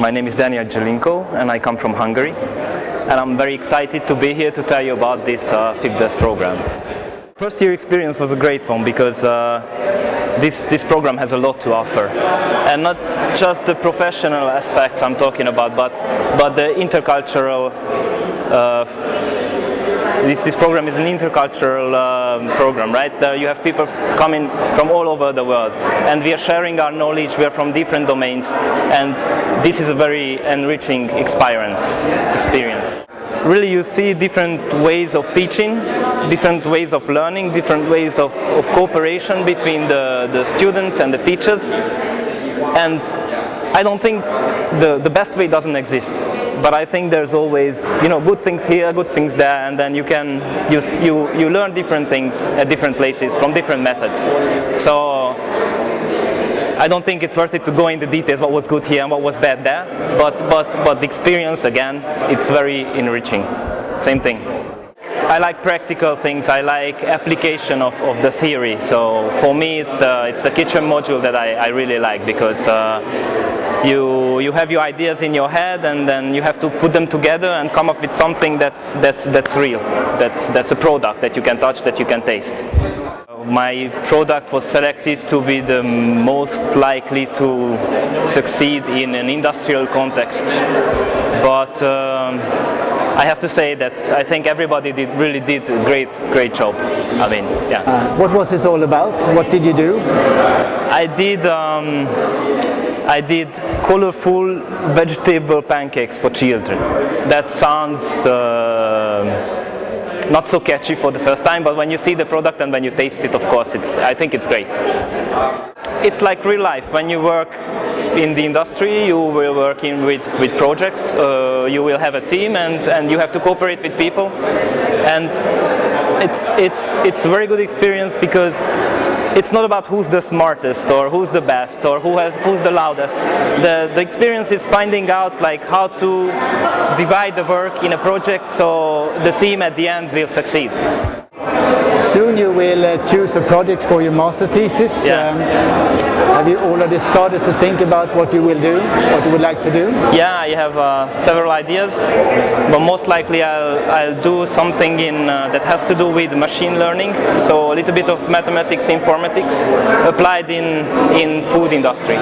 My name is Daniel Jelinko and I come from Hungary and I'm very excited to be here to tell you about this uh, FIPDes program. First year experience was a great one because uh, this, this program has a lot to offer and not just the professional aspects I'm talking about but, but the intercultural uh, this, this program is an intercultural uh, program, right? Uh, you have people coming from all over the world and we are sharing our knowledge, we are from different domains and this is a very enriching experience. experience. Really you see different ways of teaching, different ways of learning, different ways of, of cooperation between the, the students and the teachers and I don't think the, the best way doesn't exist but I think there's always you know good things here, good things there, and then you can you you you learn different things at different places from different methods. So I don't think it's worth it to go into details what was good here and what was bad there, but but but the experience again, it's very enriching. Same thing. I like practical things. I like application of, of the theory. So for me, it's the it's the kitchen module that I, I really like because. Uh, you you have your ideas in your head and then you have to put them together and come up with something that's that's that's real that's that's a product that you can touch that you can taste my product was selected to be the most likely to succeed in an industrial context but um, I have to say that I think everybody did really did a great great job. I mean, yeah. Uh, what was this all about? What did you do? I did um, I did colorful vegetable pancakes for children. That sounds uh, not so catchy for the first time, but when you see the product and when you taste it, of course, it's, I think it's great. It's like real life. When you work in the industry, you will work in with, with projects, uh, you will have a team and, and you have to cooperate with people. And it's, it's, it's a very good experience because it's not about who's the smartest or who's the best or who has who's the loudest. The, the experience is finding out like how to divide the work in a project so the team at the end will succeed. Soon you will uh, choose a project for your master thesis. Yeah. Um, have you already started to think about what you will do, what you would like to do? Yeah, I have uh, several ideas, but most likely I'll, I'll do something in uh, that has to do with machine learning, so a little bit of mathematics, informatics applied in, in food industry.